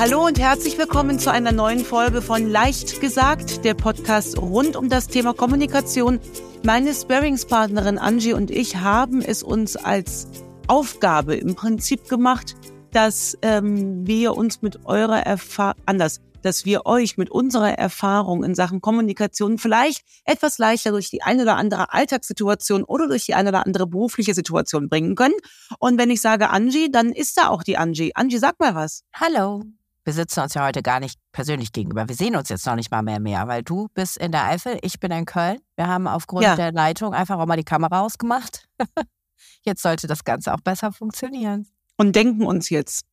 Hallo und herzlich willkommen zu einer neuen Folge von Leicht gesagt, der Podcast rund um das Thema Kommunikation. Meine Sparringspartnerin Angie und ich haben es uns als Aufgabe im Prinzip gemacht, dass ähm, wir uns mit eurer Erfahrung, anders, dass wir euch mit unserer Erfahrung in Sachen Kommunikation vielleicht etwas leichter durch die eine oder andere Alltagssituation oder durch die eine oder andere berufliche Situation bringen können. Und wenn ich sage Angie, dann ist da auch die Angie. Angie, sag mal was. Hallo. Wir sitzen uns ja heute gar nicht persönlich gegenüber. Wir sehen uns jetzt noch nicht mal mehr mehr, weil du bist in der Eifel, ich bin in Köln. Wir haben aufgrund ja. der Leitung einfach auch mal die Kamera ausgemacht. jetzt sollte das Ganze auch besser funktionieren. Und denken uns jetzt,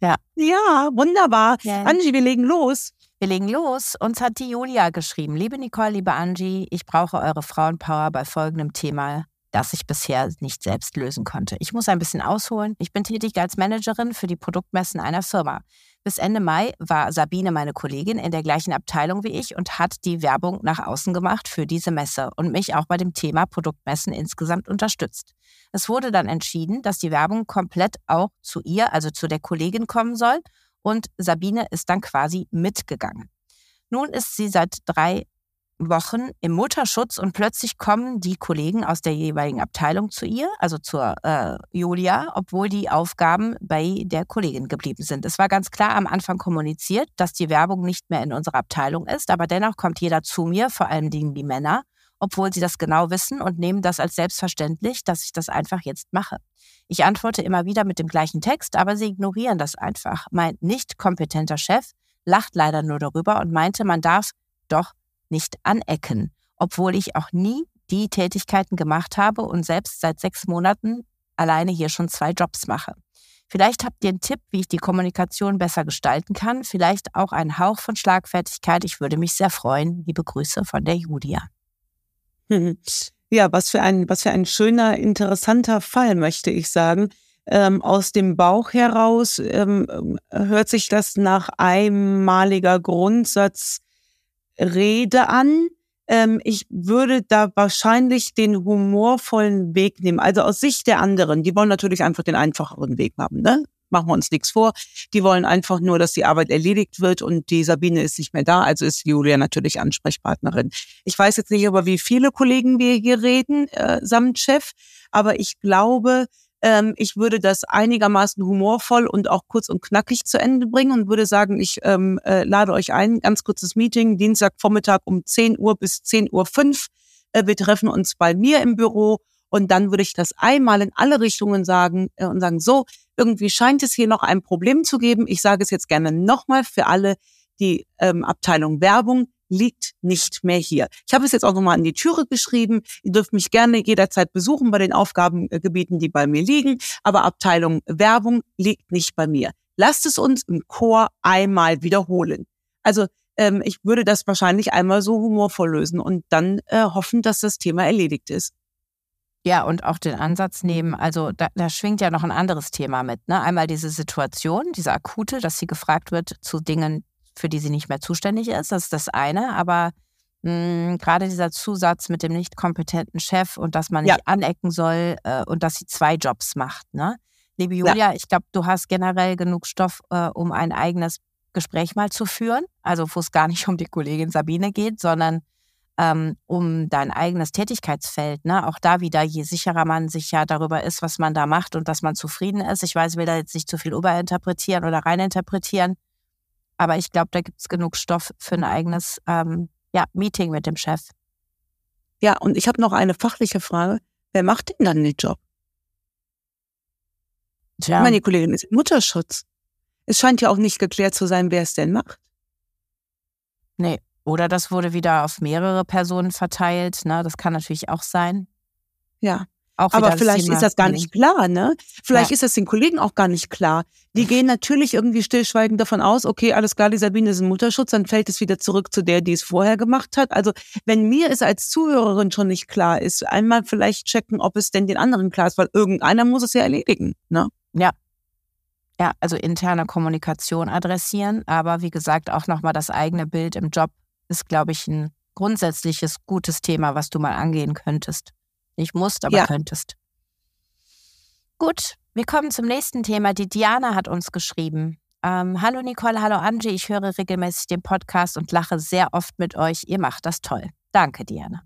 ja. Ja, wunderbar. Ja. Angie, wir legen los. Wir legen los. Uns hat die Julia geschrieben. Liebe Nicole, liebe Angie, ich brauche eure Frauenpower bei folgendem Thema, das ich bisher nicht selbst lösen konnte. Ich muss ein bisschen ausholen. Ich bin tätig als Managerin für die Produktmessen einer Firma. Bis Ende Mai war Sabine meine Kollegin in der gleichen Abteilung wie ich und hat die Werbung nach außen gemacht für diese Messe und mich auch bei dem Thema Produktmessen insgesamt unterstützt. Es wurde dann entschieden, dass die Werbung komplett auch zu ihr, also zu der Kollegin kommen soll und Sabine ist dann quasi mitgegangen. Nun ist sie seit drei Wochen im Mutterschutz und plötzlich kommen die Kollegen aus der jeweiligen Abteilung zu ihr, also zur äh, Julia, obwohl die Aufgaben bei der Kollegin geblieben sind. Es war ganz klar am Anfang kommuniziert, dass die Werbung nicht mehr in unserer Abteilung ist, aber dennoch kommt jeder zu mir, vor allem die Männer, obwohl sie das genau wissen und nehmen das als selbstverständlich, dass ich das einfach jetzt mache. Ich antworte immer wieder mit dem gleichen Text, aber sie ignorieren das einfach. Mein nicht kompetenter Chef lacht leider nur darüber und meinte, man darf doch nicht anecken, obwohl ich auch nie die Tätigkeiten gemacht habe und selbst seit sechs Monaten alleine hier schon zwei Jobs mache. Vielleicht habt ihr einen Tipp, wie ich die Kommunikation besser gestalten kann, vielleicht auch einen Hauch von Schlagfertigkeit. Ich würde mich sehr freuen. Liebe Grüße von der Julia. Ja, was für ein, was für ein schöner, interessanter Fall, möchte ich sagen. Ähm, aus dem Bauch heraus ähm, hört sich das nach einmaliger Grundsatz Rede an. Ähm, ich würde da wahrscheinlich den humorvollen Weg nehmen. Also aus Sicht der anderen, die wollen natürlich einfach den einfacheren Weg haben, ne? Machen wir uns nichts vor. Die wollen einfach nur, dass die Arbeit erledigt wird und die Sabine ist nicht mehr da, also ist Julia natürlich Ansprechpartnerin. Ich weiß jetzt nicht über wie viele Kollegen wir hier reden, äh, samt Chef, aber ich glaube, ähm, ich würde das einigermaßen humorvoll und auch kurz und knackig zu Ende bringen und würde sagen, ich ähm, äh, lade euch ein, ganz kurzes Meeting, Dienstagvormittag um 10 Uhr bis 10 Uhr 5. Äh, wir treffen uns bei mir im Büro und dann würde ich das einmal in alle Richtungen sagen äh, und sagen, so, irgendwie scheint es hier noch ein Problem zu geben. Ich sage es jetzt gerne nochmal für alle, die ähm, Abteilung Werbung liegt nicht mehr hier. Ich habe es jetzt auch nochmal an die Türe geschrieben. Ihr dürft mich gerne jederzeit besuchen bei den Aufgabengebieten, die bei mir liegen. Aber Abteilung Werbung liegt nicht bei mir. Lasst es uns im Chor einmal wiederholen. Also ähm, ich würde das wahrscheinlich einmal so humorvoll lösen und dann äh, hoffen, dass das Thema erledigt ist. Ja, und auch den Ansatz nehmen, also da, da schwingt ja noch ein anderes Thema mit. Ne? Einmal diese Situation, diese akute, dass sie gefragt wird zu Dingen, für die sie nicht mehr zuständig ist. Das ist das eine. Aber mh, hm, gerade dieser Zusatz mit dem nicht kompetenten Chef und dass man nicht ja. anecken soll äh, und dass sie zwei Jobs macht. Ne? Liebe Julia, ja. ich glaube, du hast generell genug Stoff, äh, um ein eigenes Gespräch mal zu führen. Also wo es gar nicht um die Kollegin Sabine geht, sondern ähm, um dein eigenes Tätigkeitsfeld. Ne? Auch da wieder, je sicherer man sich ja darüber ist, was man da macht und dass man zufrieden ist. Ich weiß, ich will da jetzt nicht zu viel überinterpretieren oder reininterpretieren. Aber ich glaube, da gibt es genug Stoff für ein eigenes ähm, ja, Meeting mit dem Chef. Ja, und ich habe noch eine fachliche Frage. Wer macht denn dann den Job? Tja. Meine Kollegin ist Mutterschutz. Es scheint ja auch nicht geklärt zu sein, wer es denn macht. Nee, oder das wurde wieder auf mehrere Personen verteilt. Ne? Das kann natürlich auch sein. Ja. Auch Aber vielleicht ist das gar nicht klar, ne? Vielleicht ja. ist das den Kollegen auch gar nicht klar. Die gehen natürlich irgendwie stillschweigend davon aus, okay, alles klar, die Sabine ist ein Mutterschutz, dann fällt es wieder zurück zu der, die es vorher gemacht hat. Also wenn mir es als Zuhörerin schon nicht klar ist, einmal vielleicht checken, ob es denn den anderen klar ist, weil irgendeiner muss es ja erledigen, ne? Ja. Ja, also interne Kommunikation adressieren, aber wie gesagt, auch nochmal das eigene Bild im Job ist, glaube ich, ein grundsätzliches gutes Thema, was du mal angehen könntest. Nicht musst, aber ja. könntest. Gut, wir kommen zum nächsten Thema. Die Diana hat uns geschrieben. Ähm, hallo Nicole, hallo Angie, ich höre regelmäßig den Podcast und lache sehr oft mit euch. Ihr macht das toll. Danke, Diana.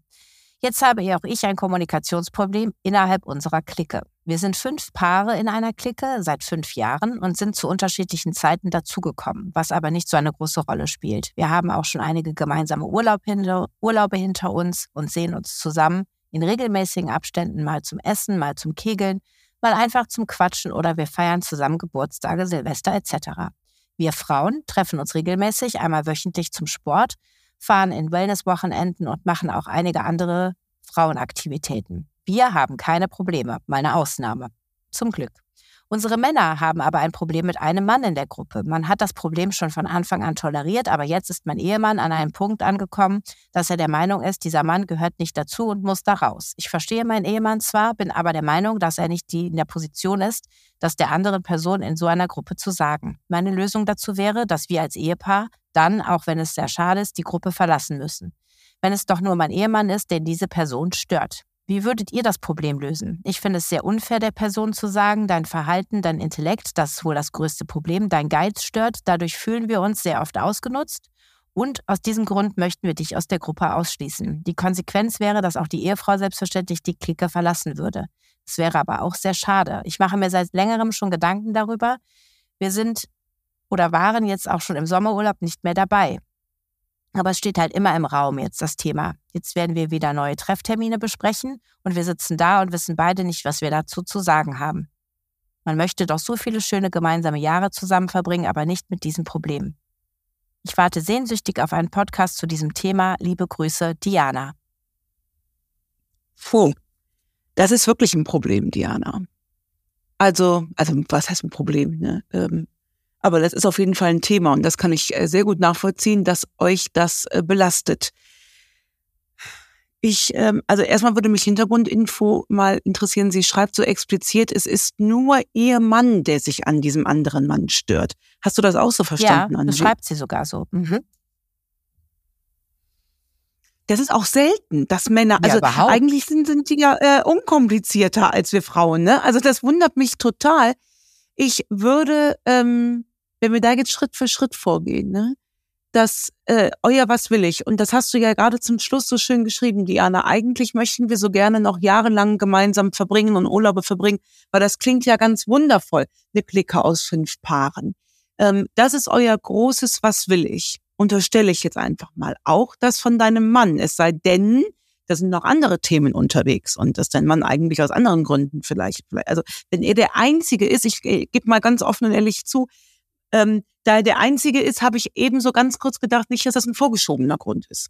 Jetzt habe auch ich ein Kommunikationsproblem innerhalb unserer Clique. Wir sind fünf Paare in einer Clique seit fünf Jahren und sind zu unterschiedlichen Zeiten dazugekommen, was aber nicht so eine große Rolle spielt. Wir haben auch schon einige gemeinsame Urlaub hinter, Urlaube hinter uns und sehen uns zusammen in regelmäßigen Abständen mal zum Essen, mal zum Kegeln, mal einfach zum Quatschen oder wir feiern zusammen Geburtstage, Silvester etc. Wir Frauen treffen uns regelmäßig einmal wöchentlich zum Sport fahren in Wellnesswochenenden und machen auch einige andere Frauenaktivitäten. Wir haben keine Probleme, meine Ausnahme. Zum Glück. Unsere Männer haben aber ein Problem mit einem Mann in der Gruppe. Man hat das Problem schon von Anfang an toleriert, aber jetzt ist mein Ehemann an einem Punkt angekommen, dass er der Meinung ist, dieser Mann gehört nicht dazu und muss da raus. Ich verstehe meinen Ehemann zwar, bin aber der Meinung, dass er nicht die in der Position ist, das der anderen Person in so einer Gruppe zu sagen. Meine Lösung dazu wäre, dass wir als Ehepaar dann, auch wenn es sehr schade ist, die Gruppe verlassen müssen. Wenn es doch nur mein Ehemann ist, der diese Person stört. Wie würdet ihr das Problem lösen? Ich finde es sehr unfair, der Person zu sagen, dein Verhalten, dein Intellekt, das ist wohl das größte Problem, dein Geiz stört, dadurch fühlen wir uns sehr oft ausgenutzt. Und aus diesem Grund möchten wir dich aus der Gruppe ausschließen. Die Konsequenz wäre, dass auch die Ehefrau selbstverständlich die Clique verlassen würde. Es wäre aber auch sehr schade. Ich mache mir seit längerem schon Gedanken darüber. Wir sind oder waren jetzt auch schon im Sommerurlaub nicht mehr dabei. Aber es steht halt immer im Raum jetzt das Thema. Jetzt werden wir wieder neue Trefftermine besprechen und wir sitzen da und wissen beide nicht, was wir dazu zu sagen haben. Man möchte doch so viele schöne gemeinsame Jahre zusammen verbringen, aber nicht mit diesem Problem. Ich warte sehnsüchtig auf einen Podcast zu diesem Thema. Liebe Grüße, Diana. Puh, das ist wirklich ein Problem, Diana. Also, also was heißt ein Problem? Ne? Ähm, aber das ist auf jeden Fall ein Thema und das kann ich äh, sehr gut nachvollziehen, dass euch das äh, belastet. Ich, ähm, also erstmal würde mich Hintergrundinfo mal interessieren. Sie schreibt so explizit, es ist nur ihr Mann, der sich an diesem anderen Mann stört. Hast du das auch so verstanden? Ja, das schreibt sie sogar so. Mhm. Das ist auch selten, dass Männer, also ja, eigentlich sind, sind die ja äh, unkomplizierter als wir Frauen, ne? Also das wundert mich total. Ich würde, ähm, wenn wir da jetzt Schritt für Schritt vorgehen, ne, dass äh, euer was will ich und das hast du ja gerade zum Schluss so schön geschrieben, Diana. Eigentlich möchten wir so gerne noch jahrelang gemeinsam verbringen und Urlaube verbringen, weil das klingt ja ganz wundervoll, eine Clique aus fünf Paaren. Ähm, das ist euer großes Was will ich. Unterstelle ich jetzt einfach mal auch das von deinem Mann. Es sei denn, da sind noch andere Themen unterwegs und dass dein Mann eigentlich aus anderen Gründen vielleicht, also wenn er der Einzige ist, ich, ich gebe mal ganz offen und ehrlich zu, ähm, da er der Einzige ist, habe ich eben so ganz kurz gedacht, nicht, dass das ein vorgeschobener Grund ist.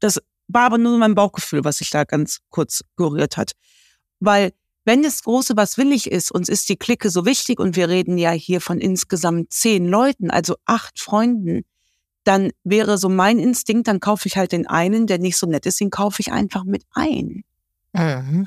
Das war aber nur mein Bauchgefühl, was sich da ganz kurz gerührt hat. Weil wenn das große Was will ich ist, uns ist die Clique so wichtig und wir reden ja hier von insgesamt zehn Leuten, also acht Freunden, dann wäre so mein Instinkt, dann kaufe ich halt den einen, der nicht so nett ist, den kaufe ich einfach mit ein. Mhm.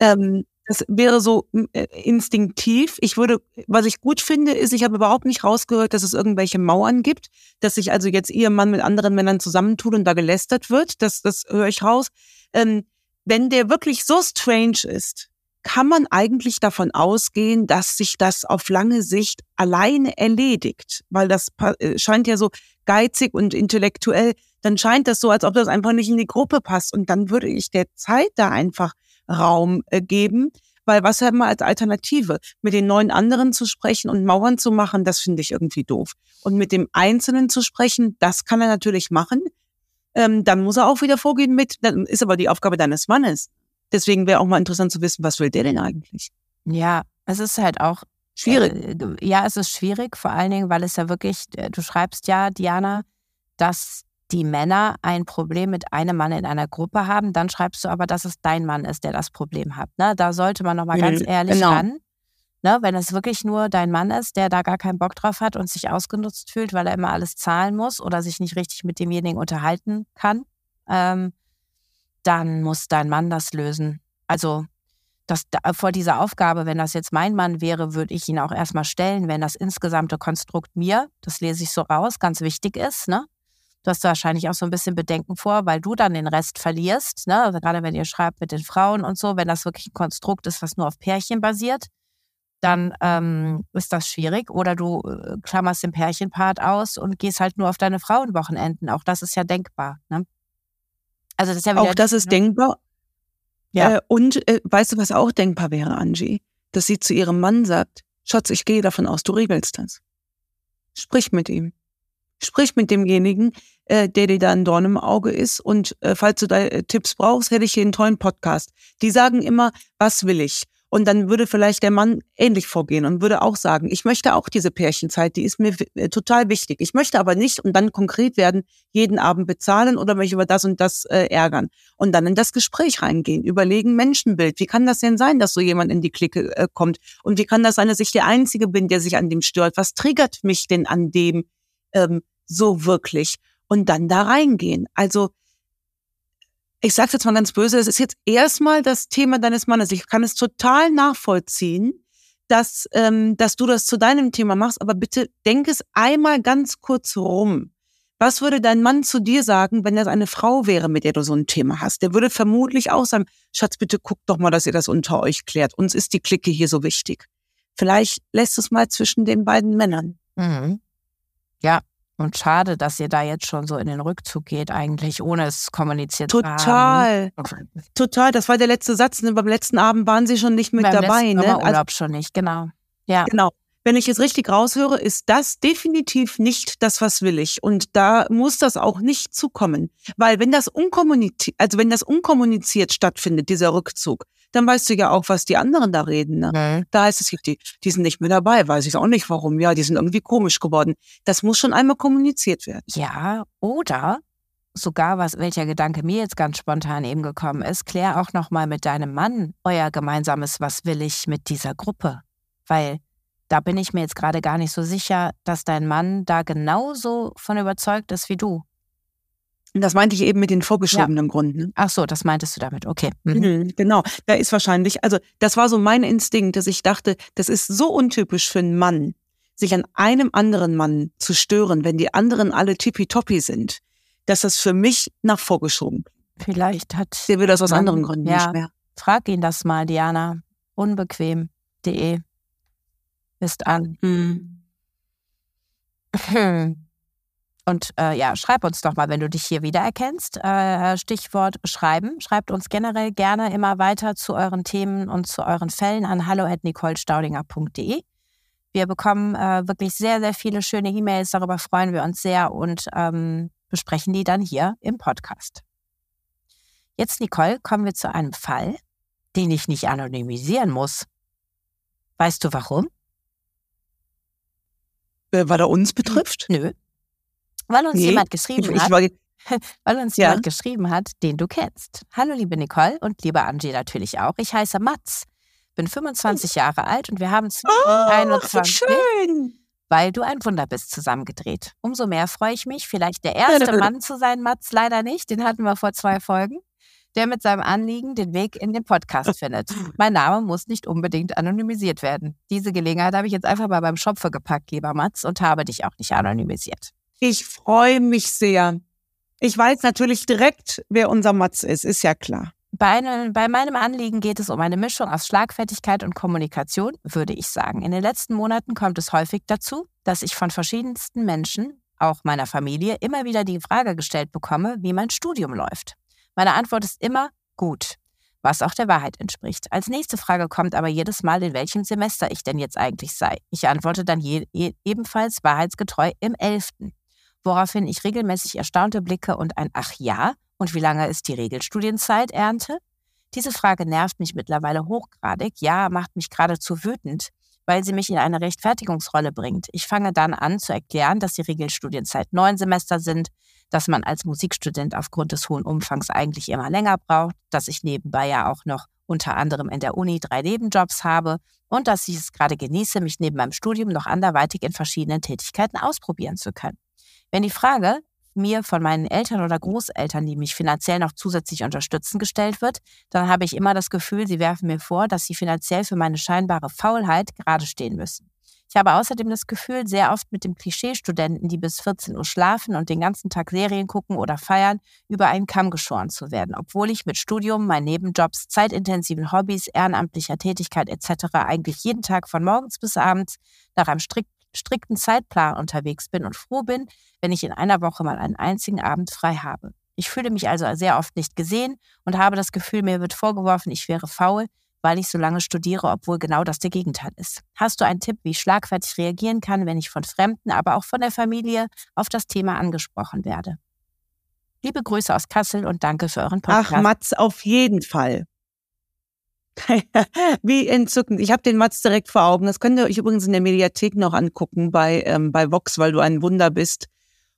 Ähm, das wäre so äh, instinktiv. Ich würde, was ich gut finde, ist, ich habe überhaupt nicht rausgehört, dass es irgendwelche Mauern gibt, dass sich also jetzt ihr Mann mit anderen Männern zusammentut und da gelästert wird. Das, das höre ich raus. Ähm, wenn der wirklich so strange ist, kann man eigentlich davon ausgehen, dass sich das auf lange Sicht alleine erledigt, weil das äh, scheint ja so geizig und intellektuell, dann scheint das so, als ob das einfach nicht in die Gruppe passt und dann würde ich der Zeit da einfach Raum äh, geben. Weil was haben wir als Alternative? Mit den neun anderen zu sprechen und Mauern zu machen, das finde ich irgendwie doof. Und mit dem Einzelnen zu sprechen, das kann er natürlich machen. Ähm, dann muss er auch wieder vorgehen mit, dann ist aber die Aufgabe deines Mannes. Deswegen wäre auch mal interessant zu wissen, was will der denn eigentlich? Ja, es ist halt auch schwierig. Äh, ja, es ist schwierig, vor allen Dingen, weil es ja wirklich, äh, du schreibst ja, Diana, dass die Männer ein Problem mit einem Mann in einer Gruppe haben, dann schreibst du aber, dass es dein Mann ist, der das Problem hat. Ne? Da sollte man nochmal mhm, ganz ehrlich genau. ran. Ne? Wenn es wirklich nur dein Mann ist, der da gar keinen Bock drauf hat und sich ausgenutzt fühlt, weil er immer alles zahlen muss oder sich nicht richtig mit demjenigen unterhalten kann, ähm, dann muss dein Mann das lösen. Also das, vor dieser Aufgabe, wenn das jetzt mein Mann wäre, würde ich ihn auch erstmal stellen, wenn das insgesamte Konstrukt mir, das lese ich so raus, ganz wichtig ist, ne? Du hast wahrscheinlich auch so ein bisschen Bedenken vor, weil du dann den Rest verlierst. Ne? Also gerade wenn ihr schreibt mit den Frauen und so, wenn das wirklich ein Konstrukt ist, was nur auf Pärchen basiert. dann ähm, ist das schwierig. Oder du äh, klammerst den Pärchenpart aus und gehst halt nur auf deine Frauenwochenenden. Auch das ist ja denkbar. Ne? Also das ist ja auch das ist ne? denkbar. Ja. Äh, und äh, weißt du, was auch denkbar wäre, Angie? Dass sie zu ihrem Mann sagt, Schatz, ich gehe davon aus, du regelst das. Sprich mit ihm. Sprich mit demjenigen, äh, der dir da ein Dorn im Auge ist. Und äh, falls du da äh, Tipps brauchst, hätte ich hier einen tollen Podcast. Die sagen immer, was will ich? Und dann würde vielleicht der Mann ähnlich vorgehen und würde auch sagen, ich möchte auch diese Pärchenzeit, die ist mir äh, total wichtig. Ich möchte aber nicht und dann konkret werden, jeden Abend bezahlen oder mich über das und das äh, ärgern. Und dann in das Gespräch reingehen, überlegen, Menschenbild. Wie kann das denn sein, dass so jemand in die Clique äh, kommt? Und wie kann das sein, dass ich der Einzige bin, der sich an dem stört? Was triggert mich denn an dem ähm, so wirklich? Und dann da reingehen. Also ich sage jetzt mal ganz böse, es ist jetzt erstmal das Thema deines Mannes. Ich kann es total nachvollziehen, dass, ähm, dass du das zu deinem Thema machst, aber bitte denk es einmal ganz kurz rum. Was würde dein Mann zu dir sagen, wenn das eine Frau wäre, mit der du so ein Thema hast? Der würde vermutlich auch sagen, Schatz, bitte guck doch mal, dass ihr das unter euch klärt. Uns ist die Clique hier so wichtig. Vielleicht lässt es mal zwischen den beiden Männern. Mhm. Ja, und schade, dass ihr da jetzt schon so in den Rückzug geht, eigentlich, ohne es kommuniziert Total. zu haben. Total. Total. Das war der letzte Satz. Ne? Beim letzten Abend waren sie schon nicht mit Beim dabei. Ne? Also, Urlaub schon nicht, genau. Ja. Genau. Wenn ich es richtig raushöre, ist das definitiv nicht das, was will ich. Und da muss das auch nicht zukommen. Weil wenn das unkommuniziert, also wenn das unkommuniziert stattfindet, dieser Rückzug, dann weißt du ja auch, was die anderen da reden. Ne? Mhm. Da heißt es, die, die sind nicht mehr dabei, weiß ich auch nicht warum. Ja, die sind irgendwie komisch geworden. Das muss schon einmal kommuniziert werden. Ja, oder sogar was, welcher Gedanke mir jetzt ganz spontan eben gekommen ist, klär auch nochmal mit deinem Mann euer gemeinsames, was will ich mit dieser Gruppe? Weil da bin ich mir jetzt gerade gar nicht so sicher, dass dein Mann da genauso von überzeugt ist wie du. Das meinte ich eben mit den vorgeschobenen ja. Gründen. Ach so, das meintest du damit, okay. Mhm. Mhm, genau, da ist wahrscheinlich, also das war so mein Instinkt, dass ich dachte, das ist so untypisch für einen Mann, sich an einem anderen Mann zu stören, wenn die anderen alle tippitoppi sind, dass das für mich nach vorgeschoben. Vielleicht hat. Der will das aus Mann, anderen Gründen ja, nicht mehr. Frag ihn das mal, Diana. Unbequem.de ist an. Mhm. Und äh, ja, schreib uns doch mal, wenn du dich hier wiedererkennst. Äh, Stichwort schreiben. Schreibt uns generell gerne immer weiter zu euren Themen und zu euren Fällen an hallo@nicolestaudinger.de. Wir bekommen äh, wirklich sehr, sehr viele schöne E-Mails. Darüber freuen wir uns sehr und ähm, besprechen die dann hier im Podcast. Jetzt, Nicole, kommen wir zu einem Fall, den ich nicht anonymisieren muss. Weißt du warum? Äh, weil er uns betrifft? Nö, weil uns nee, jemand geschrieben ich, hat. Ich weil uns ja. jemand geschrieben hat, den du kennst. Hallo liebe Nicole und liebe Angie natürlich auch. Ich heiße Mats, bin 25 Jahre alt und wir haben 2021, oh, schön. weil du ein Wunder bist, zusammengedreht. Umso mehr freue ich mich, vielleicht der erste Mann zu sein, Mats, leider nicht, den hatten wir vor zwei Folgen, der mit seinem Anliegen den Weg in den Podcast findet. Mein Name muss nicht unbedingt anonymisiert werden. Diese Gelegenheit habe ich jetzt einfach mal beim Schopfe gepackt, lieber Mats, und habe dich auch nicht anonymisiert. Ich freue mich sehr. Ich weiß natürlich direkt, wer unser Matz ist, ist ja klar. Bei, bei, meinem Anliegen geht es um eine Mischung aus Schlagfertigkeit und Kommunikation, würde ich sagen. In den letzten Monaten kommt es häufig dazu, dass ich von verschiedensten Menschen, auch meiner Familie, immer wieder die Frage gestellt bekomme, wie mein Studium läuft. Meine Antwort ist immer gut was auch der Wahrheit entspricht. Als nächste Frage kommt aber jedes Mal, in welchem Semester ich denn jetzt eigentlich sei. Ich antworte dann je, ebenfalls wahrheitsgetreu im 11 woraufhin ich regelmäßig erstaunte Blicke und ein Ach ja, und wie lange ist die Regelstudienzeit ernte? Diese Frage nervt mich mittlerweile hochgradig, ja, macht mich geradezu wütend, weil sie mich in eine Rechtfertigungsrolle bringt. Ich fange dann an zu erklären, dass die Regelstudienzeit neun Semester sind, dass man als Musikstudent aufgrund des hohen Umfangs eigentlich immer länger braucht, dass ich nebenbei ja auch noch unter anderem in der Uni drei Nebenjobs habe und dass ich es gerade genieße, mich neben meinem Studium noch anderweitig in verschiedenen Tätigkeiten ausprobieren zu können. Wenn die Frage mir von meinen Eltern oder Großeltern, die mich finanziell noch zusätzlich unterstützen, gestellt wird, dann habe ich immer das Gefühl, sie werfen mir vor, dass sie finanziell für meine scheinbare Faulheit gerade stehen müssen. Ich habe außerdem das Gefühl, sehr oft mit dem Klischeestudenten, die bis 14 Uhr schlafen und den ganzen Tag Serien gucken oder feiern, über einen Kamm geschoren zu werden, obwohl ich mit Studium, meinen Nebenjobs, zeitintensiven Hobbys, ehrenamtlicher Tätigkeit etc. eigentlich jeden Tag von morgens bis abends nach einem strikt, strikten Zeitplan unterwegs bin und froh bin, wenn ich in einer Woche mal einen einzigen Abend frei habe. Ich fühle mich also sehr oft nicht gesehen und habe das Gefühl, mir wird vorgeworfen, ich wäre faul, weil ich so lange studiere, obwohl genau das der Gegenteil ist. Hast du einen Tipp, wie ich schlagfertig reagieren kann, wenn ich von Fremden, aber auch von der Familie auf das Thema angesprochen werde? Liebe Grüße aus Kassel und danke für euren Podcast. Ach, Mats, auf jeden Fall. Wie entzückend. Ich habe den Mats direkt vor Augen. Das könnt ihr euch übrigens in der Mediathek noch angucken bei, ähm, bei Vox, weil du ein Wunder bist.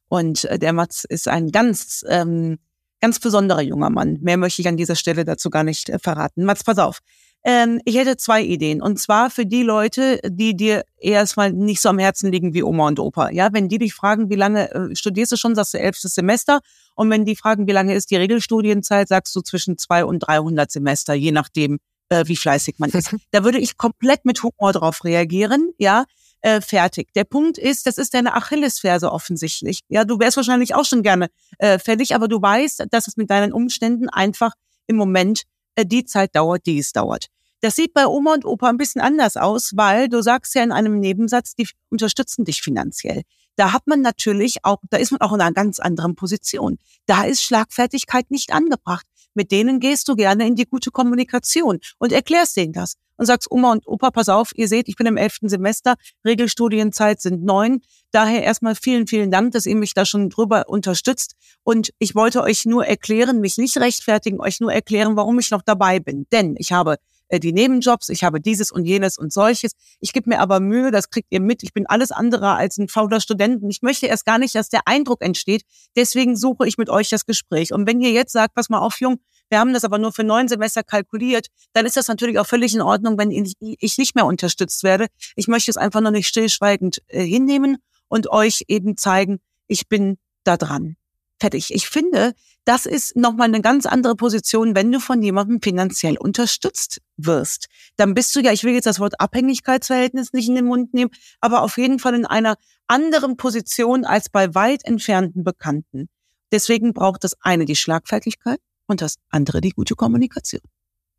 Und äh, der Mats ist ein ganz, ähm, ganz besonderer junger Mann. Mehr möchte ich an dieser Stelle dazu gar nicht äh, verraten. Mats, pass auf. Ähm, ich hätte zwei Ideen. Und zwar für die Leute, die dir erstmal nicht so am Herzen liegen wie Oma und Opa. Ja, wenn die dich fragen, wie lange äh, studierst du schon, sagst du elftes Semester. Und wenn die fragen, wie lange ist die Regelstudienzeit, sagst du zwischen zwei und 300 Semester, je nachdem, äh, wie fleißig man ist. Da würde ich komplett mit Humor drauf reagieren. Ja, äh, fertig. Der Punkt ist, das ist deine Achillesferse offensichtlich. Ja, du wärst wahrscheinlich auch schon gerne äh, fertig, aber du weißt, dass es mit deinen Umständen einfach im Moment äh, die Zeit dauert, die es dauert. Das sieht bei Oma und Opa ein bisschen anders aus, weil du sagst ja in einem Nebensatz, die unterstützen dich finanziell. Da hat man natürlich auch, da ist man auch in einer ganz anderen Position. Da ist Schlagfertigkeit nicht angebracht. Mit denen gehst du gerne in die gute Kommunikation und erklärst denen das und sagst, Oma und Opa, pass auf, ihr seht, ich bin im elften Semester, Regelstudienzeit sind neun. Daher erstmal vielen, vielen Dank, dass ihr mich da schon drüber unterstützt. Und ich wollte euch nur erklären, mich nicht rechtfertigen, euch nur erklären, warum ich noch dabei bin. Denn ich habe äh, die Nebenjobs, ich habe dieses und jenes und solches. Ich gebe mir aber Mühe, das kriegt ihr mit. Ich bin alles andere als ein fauler Student. Und ich möchte erst gar nicht, dass der Eindruck entsteht. Deswegen suche ich mit euch das Gespräch. Und wenn ihr jetzt sagt, pass mal auf, Jung, wir haben das aber nur für neun Semester kalkuliert, dann ist das natürlich auch völlig in Ordnung, wenn ich nicht mehr unterstützt werde. Ich möchte es einfach nur nicht stillschweigend äh, hinnehmen und euch eben zeigen, ich bin da dran. Fertig. Ich finde, das ist nochmal eine ganz andere Position, wenn du von jemandem finanziell unterstützt wirst. Dann bist du ja, ich will jetzt das Wort Abhängigkeitsverhältnis nicht in den Mund nehmen, aber auf jeden Fall in einer anderen Position als bei weit entfernten Bekannten. Deswegen braucht das eine die Schlagfertigkeit und das andere die gute Kommunikation.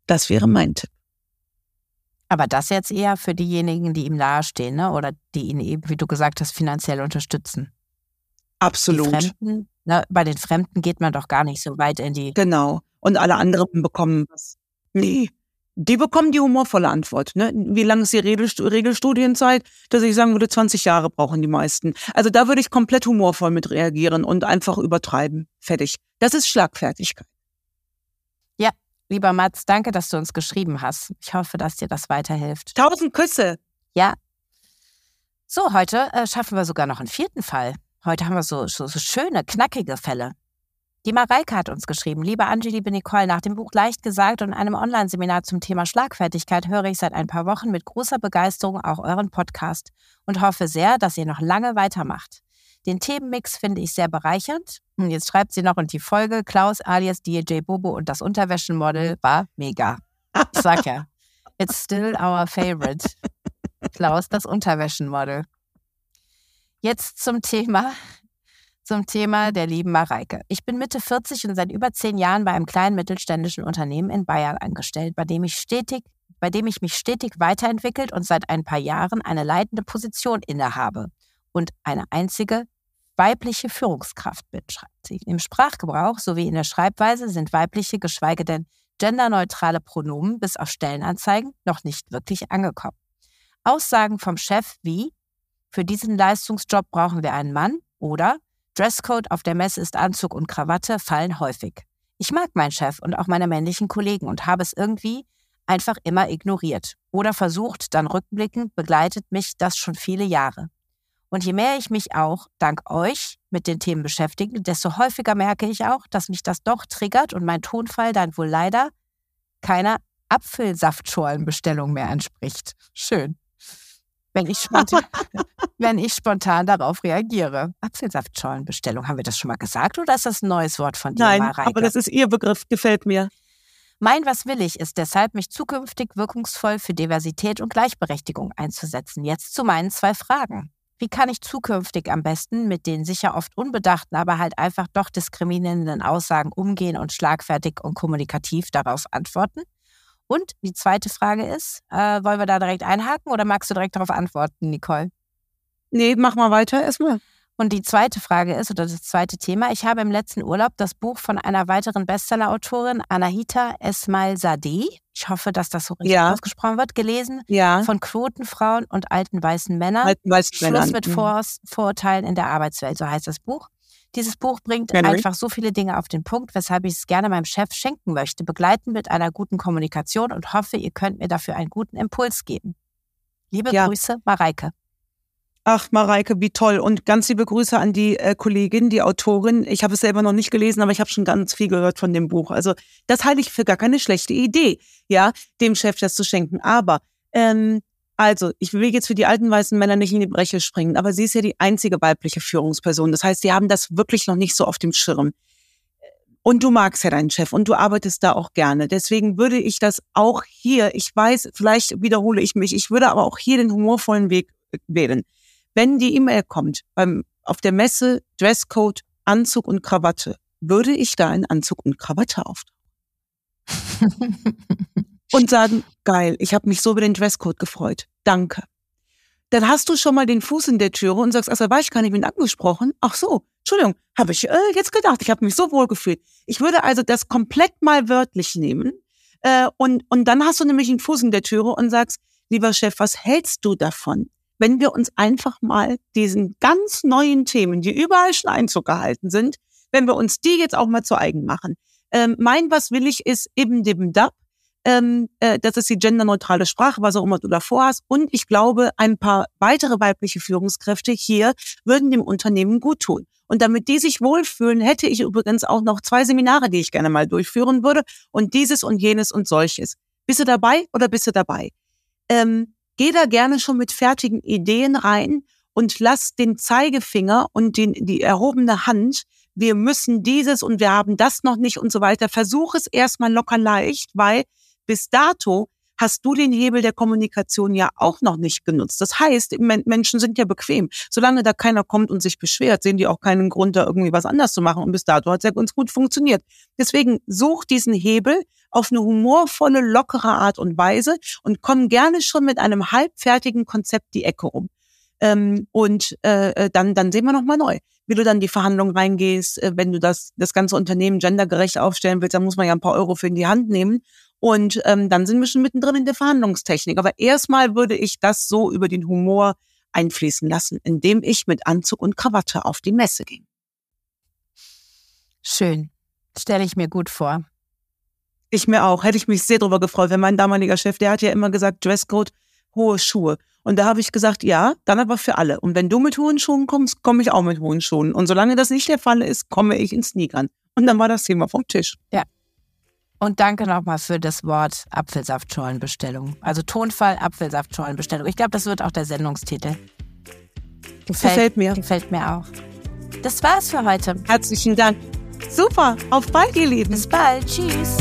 Das wäre mein Tipp. Aber das jetzt eher für diejenigen, die ihm nahestehen, ne? oder die ihn eben, wie du gesagt hast, finanziell unterstützen. Absolut. Die Fremden, ne? Bei den Fremden geht man doch gar nicht so weit in die. Genau. Und alle anderen bekommen was. Nee. Die bekommen die humorvolle Antwort. Ne? Wie lange ist die Regelstudienzeit? Dass ich sagen würde, 20 Jahre brauchen die meisten. Also da würde ich komplett humorvoll mit reagieren und einfach übertreiben. Fertig. Das ist Schlagfertigkeit. Ja, lieber Mats, danke, dass du uns geschrieben hast. Ich hoffe, dass dir das weiterhilft. Tausend Küsse. Ja. So, heute äh, schaffen wir sogar noch einen vierten Fall. Heute haben wir so, so, so schöne, knackige Fälle. Die Mareike hat uns geschrieben, liebe Angie, liebe Nicole, nach dem Buch Leicht gesagt und einem Online-Seminar zum Thema Schlagfertigkeit höre ich seit ein paar Wochen mit großer Begeisterung auch euren Podcast und hoffe sehr, dass ihr noch lange weitermacht. Den Themenmix finde ich sehr bereichernd. Und jetzt schreibt sie noch und die Folge Klaus alias DJ Bobo und das Unterwäschenmodel war mega. Ich sag ja, it's still our favorite. Klaus, das Unterwäschenmodel. Jetzt zum Thema, zum Thema der lieben Mareike. Ich bin Mitte 40 und seit über zehn Jahren bei einem kleinen mittelständischen Unternehmen in Bayern angestellt, bei dem ich stetig, bei dem ich mich stetig weiterentwickelt und seit ein paar Jahren eine leitende Position innehabe und eine einzige weibliche Führungskraft bin, schreibt sie. Im Sprachgebrauch sowie in der Schreibweise sind weibliche, geschweige denn genderneutrale Pronomen bis auf Stellenanzeigen noch nicht wirklich angekommen. Aussagen vom Chef wie für diesen Leistungsjob brauchen wir einen Mann oder Dresscode auf der Messe ist Anzug und Krawatte fallen häufig. Ich mag meinen Chef und auch meine männlichen Kollegen und habe es irgendwie einfach immer ignoriert oder versucht, dann rückblickend begleitet mich das schon viele Jahre. Und je mehr ich mich auch dank euch mit den Themen beschäftige, desto häufiger merke ich auch, dass mich das doch triggert und mein Tonfall dann wohl leider keiner Apfelsaftscholenbestellung mehr entspricht. Schön wenn ich spontan, wenn ich spontan darauf reagiere. Apfelsaftscholenbestellung, haben wir das schon mal gesagt oder ist das ein neues Wort von dir, Nein, Mareike? aber das ist Ihr Begriff, gefällt mir. Mein Was will ich ist deshalb, mich zukünftig wirkungsvoll für Diversität und Gleichberechtigung einzusetzen. Jetzt zu meinen zwei Fragen. Wie kann ich zukünftig am besten mit den sicher oft unbedachten, aber halt einfach doch diskriminierenden Aussagen umgehen und schlagfertig und kommunikativ darauf antworten? Und die zweite Frage ist, äh, wollen wir da direkt einhaken oder magst du direkt darauf antworten, Nicole? Nee, mach mal weiter erstmal. Und die zweite Frage ist, oder das zweite Thema, ich habe im letzten Urlaub das Buch von einer weiteren Bestseller-Autorin, Anahita Esmail Sadeh, ich hoffe, dass das so richtig ja. ausgesprochen wird, gelesen, ja. von Quotenfrauen und alten weißen Männern. Alten weißen Schluss Männern. mit mhm. Vor Vorurteilen in der Arbeitswelt, so heißt das Buch. Dieses Buch bringt Henry. einfach so viele Dinge auf den Punkt, weshalb ich es gerne meinem Chef schenken möchte, begleiten mit einer guten Kommunikation und hoffe, ihr könnt mir dafür einen guten Impuls geben. Liebe ja. Grüße, Mareike. Ach, Mareike, wie toll. Und ganz liebe Grüße an die äh, Kollegin, die Autorin. Ich habe es selber noch nicht gelesen, aber ich habe schon ganz viel gehört von dem Buch. Also das halte ich für gar keine schlechte Idee, ja, dem Chef das zu schenken. Aber, ähm, also, ich will jetzt für die alten weißen Männer nicht in die Breche springen, aber sie ist ja die einzige weibliche Führungsperson. Das heißt, sie haben das wirklich noch nicht so auf dem Schirm. Und du magst ja deinen Chef und du arbeitest da auch gerne. Deswegen würde ich das auch hier, ich weiß, vielleicht wiederhole ich mich, ich würde aber auch hier den humorvollen Weg wählen wenn die E-Mail kommt, beim, auf der Messe Dresscode, Anzug und Krawatte, würde ich da in Anzug und Krawatte auftauchen. und sagen, geil, ich habe mich so über den Dresscode gefreut. Danke. Dann hast du schon mal den Fuß in der Türe und sagst, also war ich gar nicht mit angesprochen. Ach so, Entschuldigung, habe ich äh, jetzt gedacht, ich habe mich so wohl gefühlt. Ich würde also das komplett mal wörtlich nehmen äh, und, und dann hast du nämlich einen Fuß in der Türe und sagst, lieber Chef, was hältst du davon? wenn wir uns einfach mal diesen ganz neuen Themen, die überall schon Einzug gehalten sind, wenn wir uns die jetzt auch mal zu eigen machen. Ähm, mein Was will ich ist eben dem DAP. Ähm, äh, das ist die genderneutrale Sprache, was auch immer du davor hast. Und ich glaube, ein paar weitere weibliche Führungskräfte hier würden dem Unternehmen gut tun. Und damit die sich wohlfühlen, hätte ich übrigens auch noch zwei Seminare, die ich gerne mal durchführen würde. Und dieses und jenes und solches. Bist du dabei oder bist du dabei? Ähm, Geh da gerne schon mit fertigen Ideen rein und lass den Zeigefinger und den, die erhobene Hand, wir müssen dieses und wir haben das noch nicht und so weiter. Versuch es erstmal locker leicht, weil bis dato hast du den Hebel der Kommunikation ja auch noch nicht genutzt. Das heißt, Menschen sind ja bequem. Solange da keiner kommt und sich beschwert, sehen die auch keinen Grund, da irgendwie was anders zu machen. Und bis dato hat es ja ganz gut funktioniert. Deswegen such diesen Hebel auf eine humorvolle, lockere Art und Weise und komm gerne schon mit einem halbfertigen Konzept die Ecke rum. Ähm, und äh, äh dann, dann sehen wir nochmal neu. Wie du dann die Verhandlungen reingehst, äh, wenn du das, das ganze Unternehmen gendergerecht aufstellen willst, dann muss man ja ein paar Euro für in die Hand nehmen. Und ähm, dann sind wir schon mittendrin in der Verhandlungstechnik. Aber erstmal würde ich das so über den Humor einfließen lassen, indem ich mit Anzug und Krawatte auf die Messe ging. Schön. Stelle ich mir gut vor. Ich mir auch. Hätte ich mich sehr darüber gefreut, wenn mein damaliger Chef, der hat ja immer gesagt, Dresscode, hohe Schuhe. Und da habe ich gesagt, ja, dann aber für alle. Und wenn du mit hohen Schuhen kommst, komme ich auch mit hohen Schuhen. Und solange das nicht der Fall ist, komme ich in Sneakern. Und dann war das Thema vom Tisch. Ja, und danke nochmal für das Wort Apfelsaftscholenbestellung. Also Tonfall Apfelsaftscholenbestellung. Ich glaube, das wird auch der Sendungstitel. Gefällt, gefällt mir. Gefällt mir auch. Das war's für heute. Herzlichen Dank. Super. Auf bald, ihr Lieben. Bis bald. Tschüss.